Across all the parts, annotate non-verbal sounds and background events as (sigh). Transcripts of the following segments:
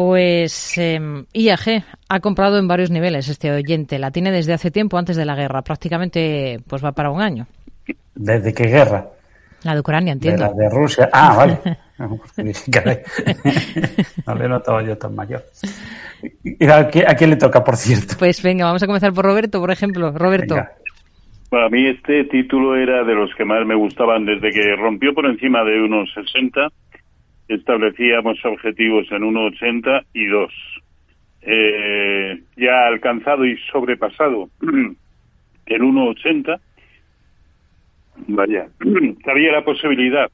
Pues eh, IAG ha comprado en varios niveles este oyente. La tiene desde hace tiempo, antes de la guerra. Prácticamente pues va para un año. ¿Desde qué guerra? La de Ucrania, entiendo. De la de Rusia. Ah, (laughs) vale. (laughs) (laughs) no le notaba yo tan mayor. ¿Y a, quién, le toca, por cierto? Pues venga, vamos a comenzar por Roberto, por ejemplo. Roberto. Para mí este título era de los que más me gustaban desde que rompió por encima de unos 60 establecíamos objetivos en 1,80 y 2. Eh, ya alcanzado y sobrepasado (clears throat) el 1,80, vaya, (clears throat) había la posibilidad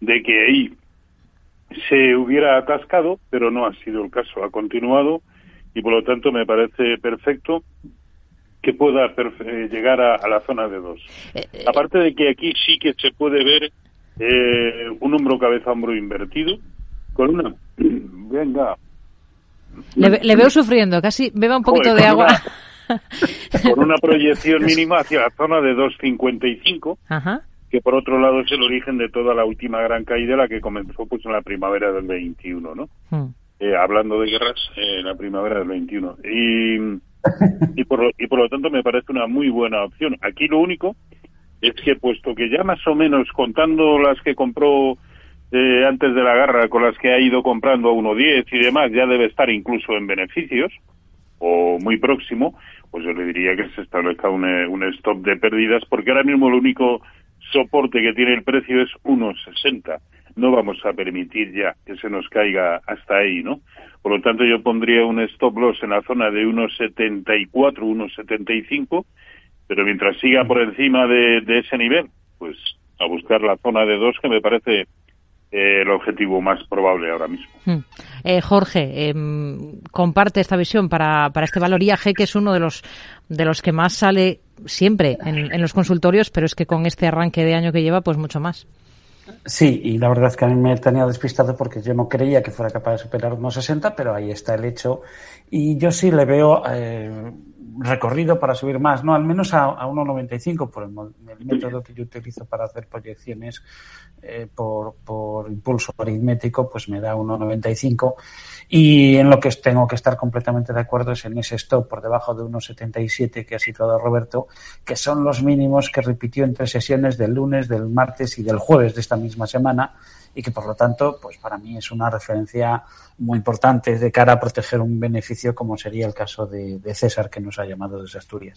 de que ahí se hubiera atascado, pero no ha sido el caso, ha continuado y por lo tanto me parece perfecto que pueda eh, llegar a, la zona de 2. Eh, Aparte de que aquí sí que se puede ver eh, un hombro cabeza hombro invertido con una (clears throat) venga. Le, veo sufriendo casi beba un poquito de agua. (laughs) con una proyección (laughs) mínima hacia la zona de 2.55 que por otro lado es el origen de toda la última gran caída la que comenzó pues en la primavera del 21 no hmm. eh, hablando de guerras en la primavera del 21 y y por, y por lo tanto me parece una muy buena opción. Aquí lo único es que puesto que ya más o menos contando las que compró eh, antes de la guerra con las que ha ido comprando a 1.10 y demás, ya debe estar incluso en beneficios o muy próximo, pues yo le diría que se establezca un, eh, un stop de pérdidas porque ahora mismo el único soporte que tiene el precio es 1.60. No vamos a permitir ya que se nos caiga hasta ahí, ¿no? Por lo tanto, yo pondría un stop loss en la zona de 1.74, 1.75 pero mientras siga por encima de, ese nivel, pues a buscar la zona de dos que me parece eh, el objetivo más probable ahora mismo. Hmm. Eh, Jorge, em, comparte esta visión para, para este valor IAG, que es uno de los, de los que más sale siempre en, en, los consultorios, pero es que con este arranque de año que lleva, pues mucho más. Sí, y la verdad es que a mí me tenía despistado porque yo no creía que fuera capaz de superar unos 60, pero ahí está el hecho. Y yo sí le veo eh, recorrido para subir más, no al menos a, a 1,95 por el, método que yo utilizo para hacer proyecciones eh, por, por, impulso aritmético, pues me da 1,95 y en lo que tengo que estar completamente de acuerdo es en ese stop por debajo de 1,77 que ha situado Roberto, que son los mínimos que repitió entre sesiones del lunes, del martes y del jueves de esta misma semana y que por lo tanto, pues para mí es una referencia muy importante de cara a proteger un beneficio como sería el caso de, César que nos ha llamado desde Asturias.